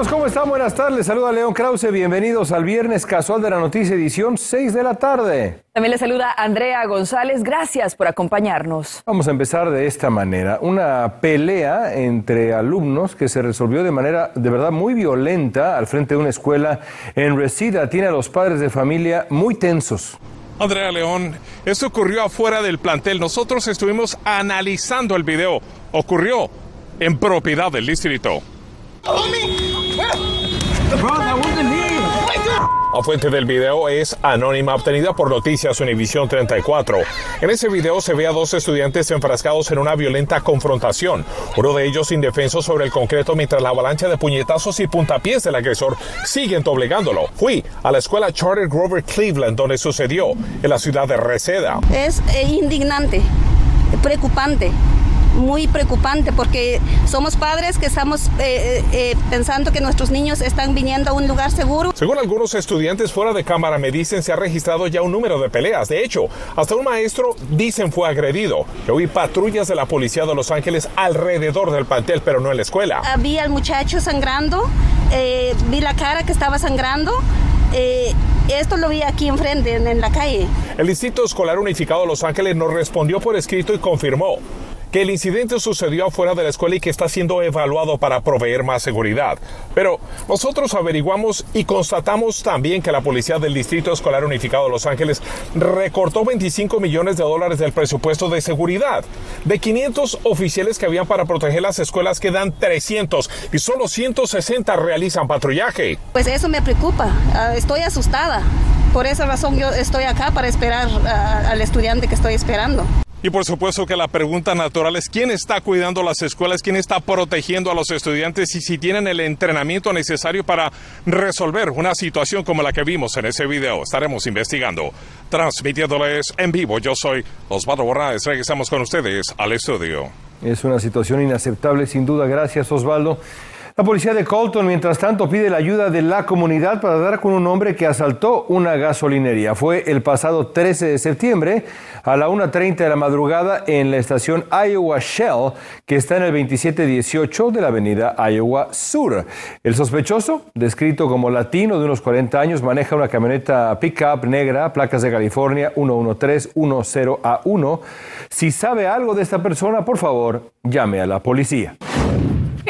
Amigos, ¿cómo están? Buenas tardes. Les saluda León Krause. Bienvenidos al Viernes Casual de la Noticia, edición 6 de la tarde. También le saluda Andrea González. Gracias por acompañarnos. Vamos a empezar de esta manera. Una pelea entre alumnos que se resolvió de manera de verdad muy violenta al frente de una escuela en Reseda tiene a los padres de familia muy tensos. Andrea León, esto ocurrió afuera del plantel. Nosotros estuvimos analizando el video. Ocurrió en propiedad del distrito. La fuente del video es anónima, obtenida por Noticias Univisión 34. En ese video se ve a dos estudiantes enfrascados en una violenta confrontación. Uno de ellos indefenso sobre el concreto mientras la avalancha de puñetazos y puntapiés del agresor siguen doblegándolo. Fui a la escuela Charter Grover Cleveland donde sucedió, en la ciudad de Reseda. Es eh, indignante, preocupante muy preocupante porque somos padres que estamos eh, eh, pensando que nuestros niños están viniendo a un lugar seguro. Según algunos estudiantes fuera de cámara me dicen se ha registrado ya un número de peleas. De hecho, hasta un maestro dicen fue agredido. Yo vi patrullas de la policía de Los Ángeles alrededor del plantel, pero no en la escuela. Vi al muchacho sangrando, eh, vi la cara que estaba sangrando. esto lo vi aquí enfrente, en, en la calle. El Distrito Escolar Unificado de Los Ángeles nos respondió por escrito y confirmó que el incidente sucedió afuera de la escuela y que está siendo evaluado para proveer más seguridad. Pero nosotros averiguamos y constatamos también que la policía del Distrito Escolar Unificado de Los Ángeles recortó 25 millones de dólares del presupuesto de seguridad. De 500 oficiales que habían para proteger las escuelas quedan 300 y solo 160 realizan patrullaje. Pues eso me preocupa. Ah, estoy asustada. Por esa razón yo estoy acá para esperar ah, al estudiante que estoy esperando. Y por supuesto que la pregunta natural es quién está cuidando las escuelas, quién está protegiendo a los estudiantes y si tienen el entrenamiento necesario para resolver una situación como la que vimos en ese video. Estaremos investigando. Transmitiéndoles en vivo, yo soy Osvaldo Borraes. Regresamos con ustedes al estudio. Es una situación inaceptable, sin duda. Gracias, Osvaldo. La policía de Colton, mientras tanto, pide la ayuda de la comunidad para dar con un hombre que asaltó una gasolinería. Fue el pasado 13 de septiembre a la 1.30 de la madrugada en la estación Iowa Shell, que está en el 2718 de la avenida Iowa Sur. El sospechoso, descrito como latino de unos 40 años, maneja una camioneta pickup negra, placas de California 11310A1. Si sabe algo de esta persona, por favor, llame a la policía.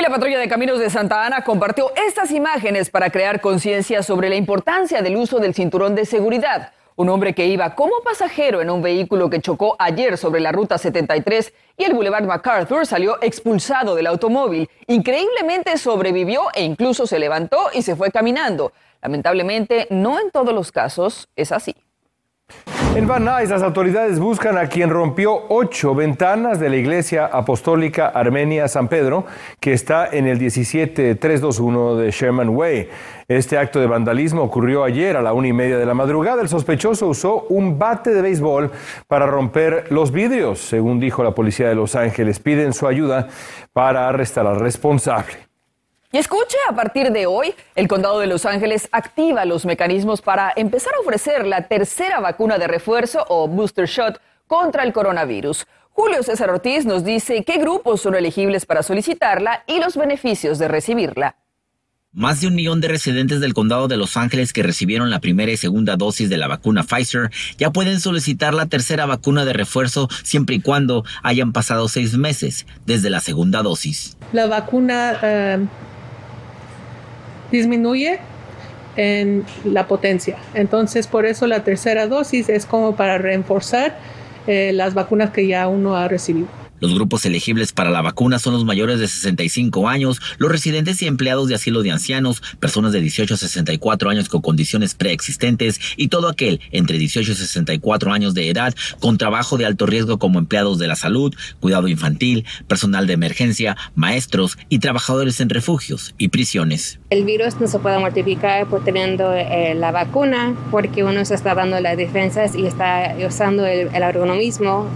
La patrulla de caminos de Santa Ana compartió estas imágenes para crear conciencia sobre la importancia del uso del cinturón de seguridad. Un hombre que iba como pasajero en un vehículo que chocó ayer sobre la ruta 73 y el Boulevard MacArthur salió expulsado del automóvil. Increíblemente sobrevivió e incluso se levantó y se fue caminando. Lamentablemente, no en todos los casos es así. En Van Nuys, las autoridades buscan a quien rompió ocho ventanas de la iglesia apostólica Armenia San Pedro, que está en el 17321 de Sherman Way. Este acto de vandalismo ocurrió ayer a la una y media de la madrugada. El sospechoso usó un bate de béisbol para romper los vidrios, según dijo la policía de Los Ángeles. Piden su ayuda para arrestar al responsable. Y escuche, a partir de hoy, el condado de Los Ángeles activa los mecanismos para empezar a ofrecer la tercera vacuna de refuerzo o booster shot contra el coronavirus. Julio César Ortiz nos dice qué grupos son elegibles para solicitarla y los beneficios de recibirla. Más de un millón de residentes del condado de Los Ángeles que recibieron la primera y segunda dosis de la vacuna Pfizer ya pueden solicitar la tercera vacuna de refuerzo siempre y cuando hayan pasado seis meses desde la segunda dosis. La vacuna eh, disminuye en la potencia. Entonces, por eso la tercera dosis es como para reforzar eh, las vacunas que ya uno ha recibido. Los grupos elegibles para la vacuna son los mayores de 65 años, los residentes y empleados de asilo de ancianos, personas de 18 a 64 años con condiciones preexistentes y todo aquel entre 18 y 64 años de edad con trabajo de alto riesgo como empleados de la salud, cuidado infantil, personal de emergencia, maestros y trabajadores en refugios y prisiones. El virus no se puede multiplicar por teniendo eh, la vacuna porque uno se está dando las defensas y está usando el, el organismo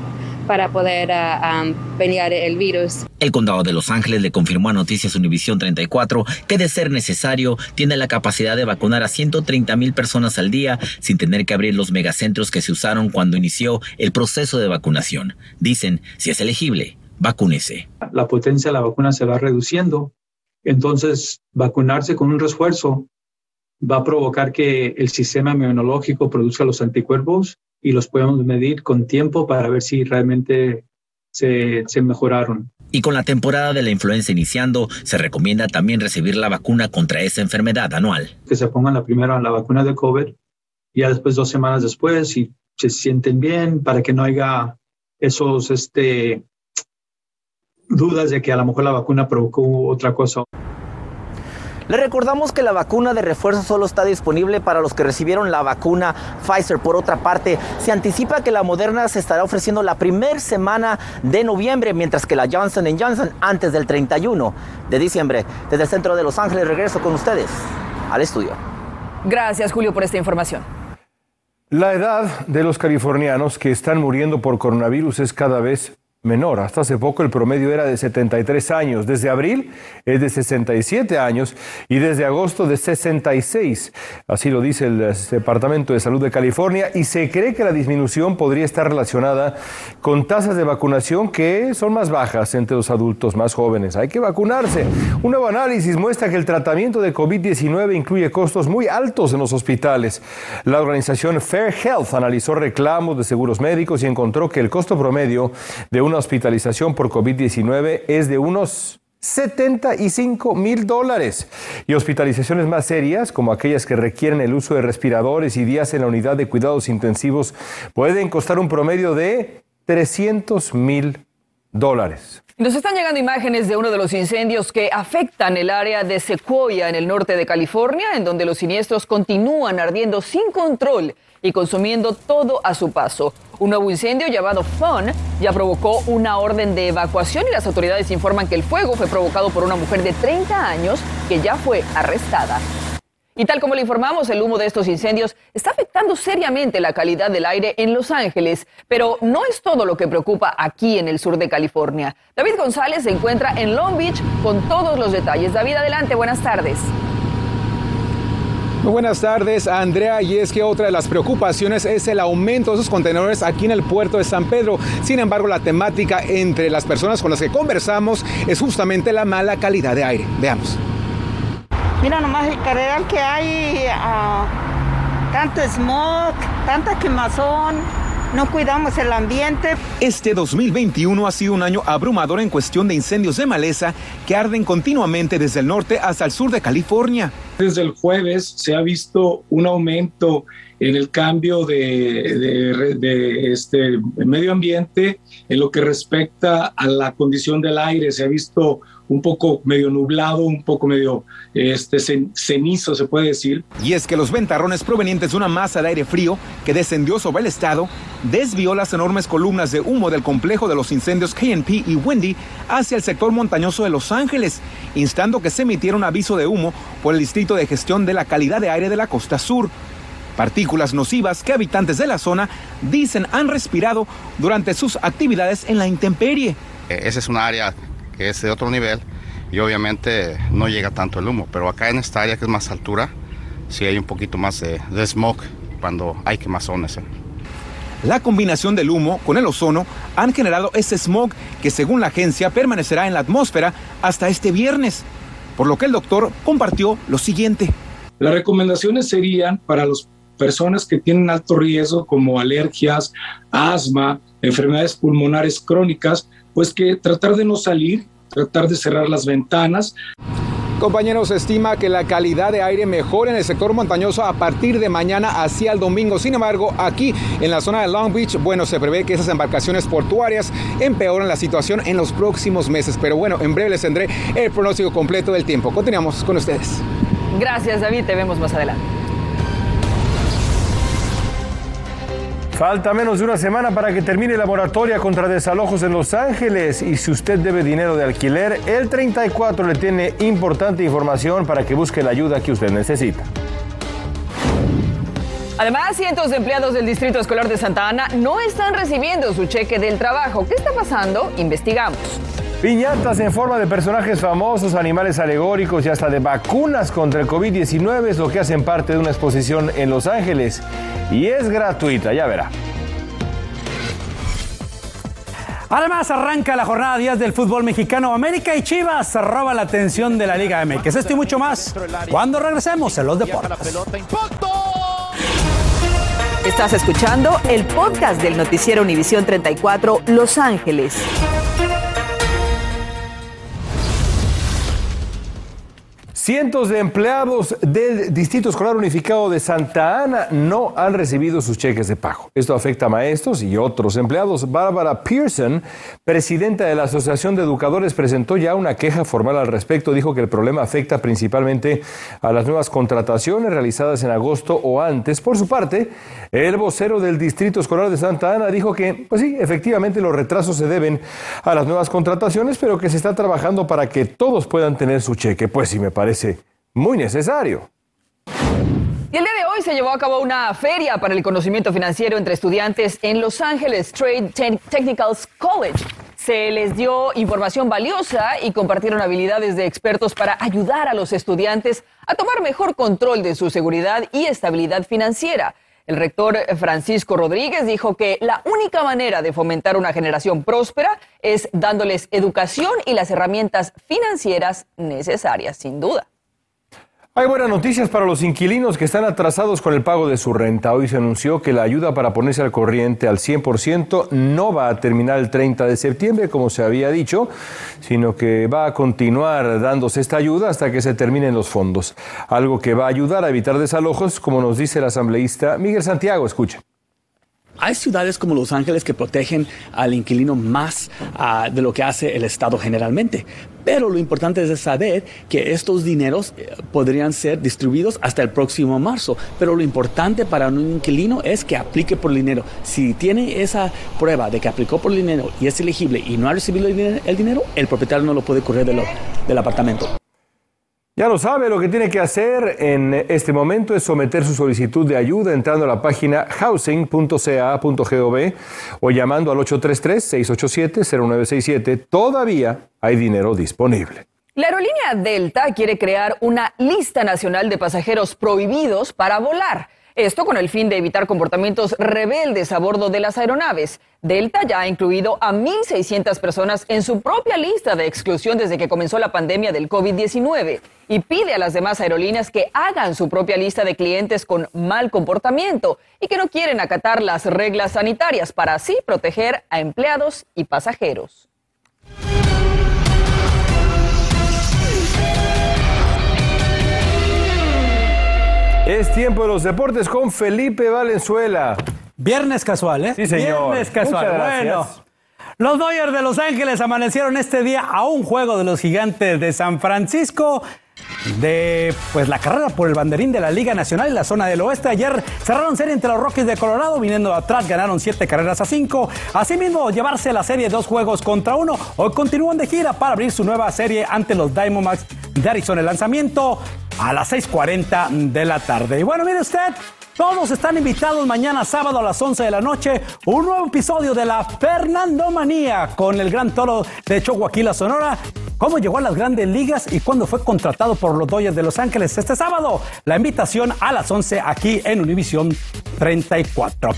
para poder uh, pelear el virus. El condado de Los Ángeles le confirmó a Noticias Univisión 34 que de ser necesario tiene la capacidad de vacunar a 130 mil personas al día sin tener que abrir los megacentros que se usaron cuando inició el proceso de vacunación. Dicen, si es elegible, vacúnese. La potencia de la vacuna se va reduciendo, entonces vacunarse con un refuerzo va a provocar que el sistema inmunológico produzca los anticuerpos y los podemos medir con tiempo para ver si realmente se, se, mejoraron. Y con la temporada de la influenza iniciando, se recomienda también recibir la vacuna contra esa enfermedad anual. Que se pongan la primera la vacuna de COVID, ya después dos semanas después, si se sienten bien, para que no haya esos este, dudas de que a lo mejor la vacuna provocó otra cosa. Le recordamos que la vacuna de refuerzo solo está disponible para los que recibieron la vacuna Pfizer. Por otra parte, se anticipa que la Moderna se estará ofreciendo la primera semana de noviembre, mientras que la Johnson Johnson antes del 31 de diciembre. Desde el centro de Los Ángeles regreso con ustedes al estudio. Gracias, Julio, por esta información. La edad de los californianos que están muriendo por coronavirus es cada vez menor. Hasta hace poco el promedio era de 73 años. Desde abril es de 67 años y desde agosto de 66. Así lo dice el Departamento de Salud de California y se cree que la disminución podría estar relacionada con tasas de vacunación que son más bajas entre los adultos más jóvenes. Hay que vacunarse. Un nuevo análisis muestra que el tratamiento de COVID-19 incluye costos muy altos en los hospitales. La organización Fair Health analizó reclamos de seguros médicos y encontró que el costo promedio de una hospitalización por COVID-19 es de unos 75 mil dólares. Y hospitalizaciones más serias, como aquellas que requieren el uso de respiradores y días en la unidad de cuidados intensivos, pueden costar un promedio de 300 mil dólares. Nos están llegando imágenes de uno de los incendios que afectan el área de Sequoia en el norte de California, en donde los siniestros continúan ardiendo sin control y consumiendo todo a su paso. Un nuevo incendio llamado Fun ya provocó una orden de evacuación y las autoridades informan que el fuego fue provocado por una mujer de 30 años que ya fue arrestada. Y tal como le informamos, el humo de estos incendios está afectando seriamente la calidad del aire en Los Ángeles, pero no es todo lo que preocupa aquí en el sur de California. David González se encuentra en Long Beach con todos los detalles. David, adelante, buenas tardes. Muy buenas tardes, Andrea. Y es que otra de las preocupaciones es el aumento de esos contenedores aquí en el puerto de San Pedro. Sin embargo, la temática entre las personas con las que conversamos es justamente la mala calidad de aire. Veamos. Mira nomás el carrera que hay, uh, tanto smog, tanta quemazón no cuidamos el ambiente. Este 2021 ha sido un año abrumador en cuestión de incendios de maleza que arden continuamente desde el norte hasta el sur de California. Desde el jueves se ha visto un aumento en el cambio de, de, este medio ambiente en lo que respecta a la condición del aire. Se ha visto un poco medio nublado, un poco medio este, cenizo, se puede decir. Y es que los ventarrones provenientes de una masa de aire frío que descendió sobre el estado desvió las enormes columnas de humo del complejo de los incendios KNP y Wendy hacia el sector montañoso de Los Ángeles, instando que se emitiera un aviso de humo por el Distrito de Gestión de la Calidad de Aire de la Costa Sur. Partículas nocivas que habitantes de la zona dicen han respirado durante sus actividades en la intemperie. Esa es un área que es de otro nivel y obviamente no llega tanto el humo, pero acá en esta área que es más altura, sí hay un poquito más de, de smog cuando hay quemazones. ¿eh? La combinación del humo con el ozono han generado ese smog que según la agencia permanecerá en la atmósfera hasta este viernes, por lo que el doctor compartió lo siguiente. Las recomendaciones serían para las personas que tienen alto riesgo como alergias, asma, enfermedades pulmonares crónicas, pues que tratar de no salir, tratar de cerrar las ventanas. Compañeros, se estima que la calidad de aire mejore en el sector montañoso a partir de mañana hacia el domingo. Sin embargo, aquí en la zona de Long Beach, bueno, se prevé que esas embarcaciones portuarias empeoren la situación en los próximos meses. Pero bueno, en breve les tendré el pronóstico completo del tiempo. Continuamos con ustedes. Gracias, David. Te vemos más adelante. Falta menos de una semana para que termine la moratoria contra desalojos en Los Ángeles y si usted debe dinero de alquiler, el 34 le tiene importante información para que busque la ayuda que usted necesita. Además, cientos de empleados del Distrito Escolar de Santa Ana no están recibiendo su cheque del trabajo. ¿Qué está pasando? Investigamos. Piñatas en forma de personajes famosos, animales alegóricos y hasta de vacunas contra el COVID-19 es lo que hacen parte de una exposición en Los Ángeles. Y es gratuita, ya verá. Además, arranca la jornada 10 del fútbol mexicano. América y Chivas se roba la atención de la Liga MX. Esto y mucho más cuando regresemos en los deportes. Estás escuchando el podcast del noticiero Univisión 34 Los Ángeles. Cientos de empleados del Distrito Escolar Unificado de Santa Ana no han recibido sus cheques de pago. Esto afecta a maestros y otros empleados. Bárbara Pearson, presidenta de la Asociación de Educadores, presentó ya una queja formal al respecto. Dijo que el problema afecta principalmente a las nuevas contrataciones realizadas en agosto o antes. Por su parte, el vocero del Distrito Escolar de Santa Ana dijo que, pues sí, efectivamente los retrasos se deben a las nuevas contrataciones, pero que se está trabajando para que todos puedan tener su cheque. Pues sí, me parece muy necesario. Y el día de hoy se llevó a cabo una feria para el conocimiento financiero entre estudiantes en Los Ángeles Trade Technical College. Se les dio información valiosa y compartieron habilidades de expertos para ayudar a los estudiantes a tomar mejor control de su seguridad y estabilidad financiera. El rector Francisco Rodríguez dijo que la única manera de fomentar una generación próspera es dándoles educación y las herramientas financieras necesarias, sin duda. Hay buenas noticias para los inquilinos que están atrasados con el pago de su renta. Hoy se anunció que la ayuda para ponerse al corriente al 100% no va a terminar el 30 de septiembre, como se había dicho, sino que va a continuar dándose esta ayuda hasta que se terminen los fondos. Algo que va a ayudar a evitar desalojos, como nos dice el asambleísta Miguel Santiago. Escuche. Hay ciudades como Los Ángeles que protegen al inquilino más uh, de lo que hace el Estado generalmente. Pero lo importante es saber que estos dineros eh, podrían ser distribuidos hasta el próximo marzo. Pero lo importante para un inquilino es que aplique por dinero. Si tiene esa prueba de que aplicó por dinero y es elegible y no ha recibido el dinero, el propietario no lo puede correr del apartamento. Ya lo sabe, lo que tiene que hacer en este momento es someter su solicitud de ayuda entrando a la página housing.ca.gov o llamando al 833-687-0967. Todavía hay dinero disponible. La aerolínea Delta quiere crear una lista nacional de pasajeros prohibidos para volar. Esto con el fin de evitar comportamientos rebeldes a bordo de las aeronaves. Delta ya ha incluido a 1.600 personas en su propia lista de exclusión desde que comenzó la pandemia del COVID-19 y pide a las demás aerolíneas que hagan su propia lista de clientes con mal comportamiento y que no quieren acatar las reglas sanitarias para así proteger a empleados y pasajeros. Es tiempo de los deportes con Felipe Valenzuela. Viernes casual, ¿eh? Sí, señor. Viernes casual. Muchas gracias. Bueno, los Dodgers de Los Ángeles amanecieron este día a un juego de los gigantes de San Francisco de pues la carrera por el banderín de la Liga Nacional en la zona del oeste. Ayer cerraron serie entre los Rockies de Colorado, viniendo atrás, ganaron siete carreras a cinco. Asimismo, llevarse la serie dos juegos contra uno. Hoy continúan de gira para abrir su nueva serie ante los Diamondbacks de Arizona. El lanzamiento a las 6:40 de la tarde. Y bueno, mire usted. Todos están invitados mañana sábado a las 11 de la noche. Un nuevo episodio de la Fernando Manía con el gran toro de Chihuahua, Sonora. Cómo llegó a las grandes ligas y cuándo fue contratado por los Dodgers de Los Ángeles este sábado. La invitación a las 11 aquí en Univisión 34.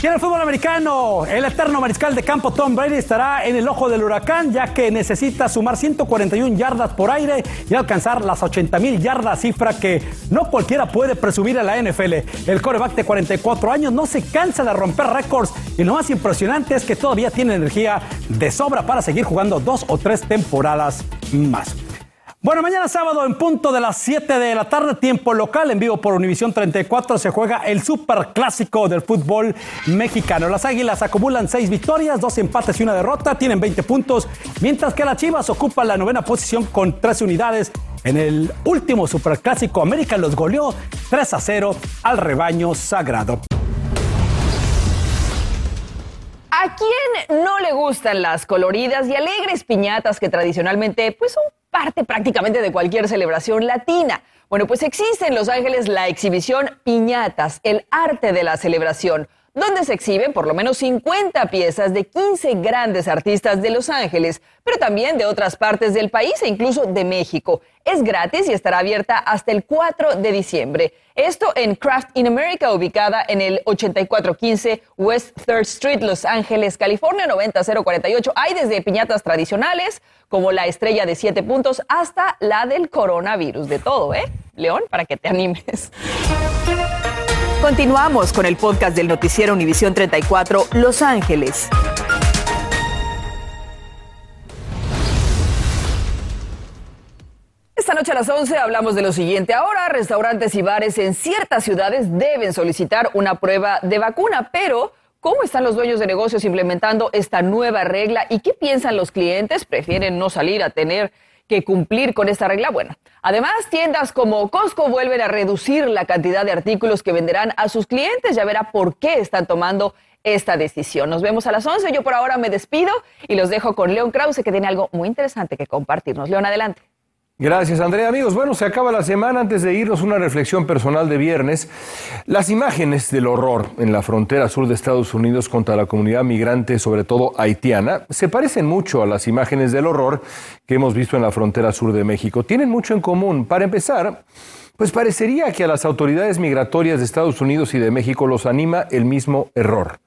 Y en el fútbol americano, el eterno mariscal de campo Tom Brady estará en el ojo del huracán, ya que necesita sumar 141 yardas por aire y alcanzar las 80 mil yardas, cifra que no cualquiera puede presumir a la NFL. El coreback de 44 años no se cansa de romper récords y lo más impresionante es que todavía tiene energía de sobra para seguir jugando dos o tres temporadas más. Bueno, mañana sábado en punto de las 7 de la tarde, tiempo local, en vivo por Univisión 34, se juega el super clásico del fútbol mexicano. Las Águilas acumulan 6 victorias, 2 empates y una derrota, tienen 20 puntos, mientras que las Chivas ocupan la novena posición con 13 unidades. En el último superclásico, América los goleó 3 a 0 al rebaño sagrado. ¿A quién no le gustan las coloridas y alegres piñatas que tradicionalmente pues, son parte prácticamente de cualquier celebración latina? Bueno, pues existe en Los Ángeles la exhibición Piñatas, el arte de la celebración donde se exhiben por lo menos 50 piezas de 15 grandes artistas de Los Ángeles, pero también de otras partes del país e incluso de México. Es gratis y estará abierta hasta el 4 de diciembre. Esto en Craft in America, ubicada en el 8415 West 3rd Street, Los Ángeles, California 90048. Hay desde piñatas tradicionales, como la estrella de siete puntos, hasta la del coronavirus. De todo, ¿eh? León, para que te animes. Continuamos con el podcast del noticiero Univisión 34 Los Ángeles. Esta noche a las 11 hablamos de lo siguiente. Ahora, restaurantes y bares en ciertas ciudades deben solicitar una prueba de vacuna, pero ¿cómo están los dueños de negocios implementando esta nueva regla y qué piensan los clientes? ¿Prefieren no salir a tener que cumplir con esta regla. Bueno, además, tiendas como Costco vuelven a reducir la cantidad de artículos que venderán a sus clientes. Ya verá por qué están tomando esta decisión. Nos vemos a las 11. Yo por ahora me despido y los dejo con León Krause, que tiene algo muy interesante que compartirnos. León, adelante. Gracias, Andrea. Amigos, bueno, se acaba la semana. Antes de irnos, una reflexión personal de viernes. Las imágenes del horror en la frontera sur de Estados Unidos contra la comunidad migrante, sobre todo haitiana, se parecen mucho a las imágenes del horror que hemos visto en la frontera sur de México. Tienen mucho en común. Para empezar, pues parecería que a las autoridades migratorias de Estados Unidos y de México los anima el mismo error.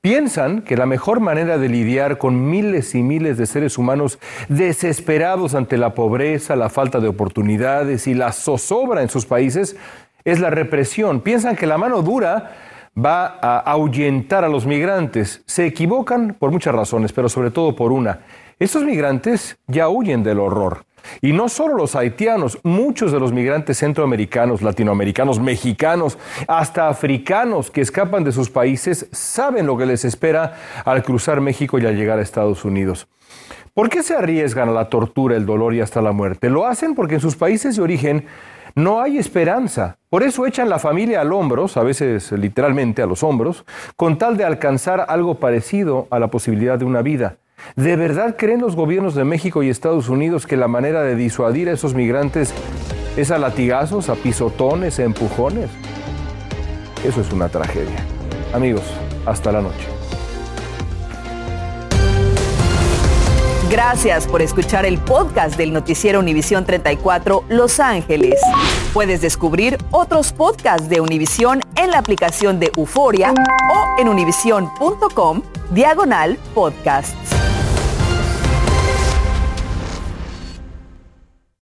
Piensan que la mejor manera de lidiar con miles y miles de seres humanos desesperados ante la pobreza, la falta de oportunidades y la zozobra en sus países es la represión. Piensan que la mano dura va a ahuyentar a los migrantes. Se equivocan por muchas razones, pero sobre todo por una. Estos migrantes ya huyen del horror. Y no solo los haitianos, muchos de los migrantes centroamericanos, latinoamericanos, mexicanos, hasta africanos que escapan de sus países saben lo que les espera al cruzar México y al llegar a Estados Unidos. ¿Por qué se arriesgan a la tortura, el dolor y hasta la muerte? Lo hacen porque en sus países de origen no hay esperanza. Por eso echan la familia al hombros, a veces literalmente a los hombros, con tal de alcanzar algo parecido a la posibilidad de una vida. ¿De verdad creen los gobiernos de México y Estados Unidos que la manera de disuadir a esos migrantes es a latigazos, a pisotones, a empujones? Eso es una tragedia. Amigos, hasta la noche. Gracias por escuchar el podcast del noticiero Univisión 34 Los Ángeles. Puedes descubrir otros podcasts de Univisión en la aplicación de Euforia o en univision.com diagonal podcasts.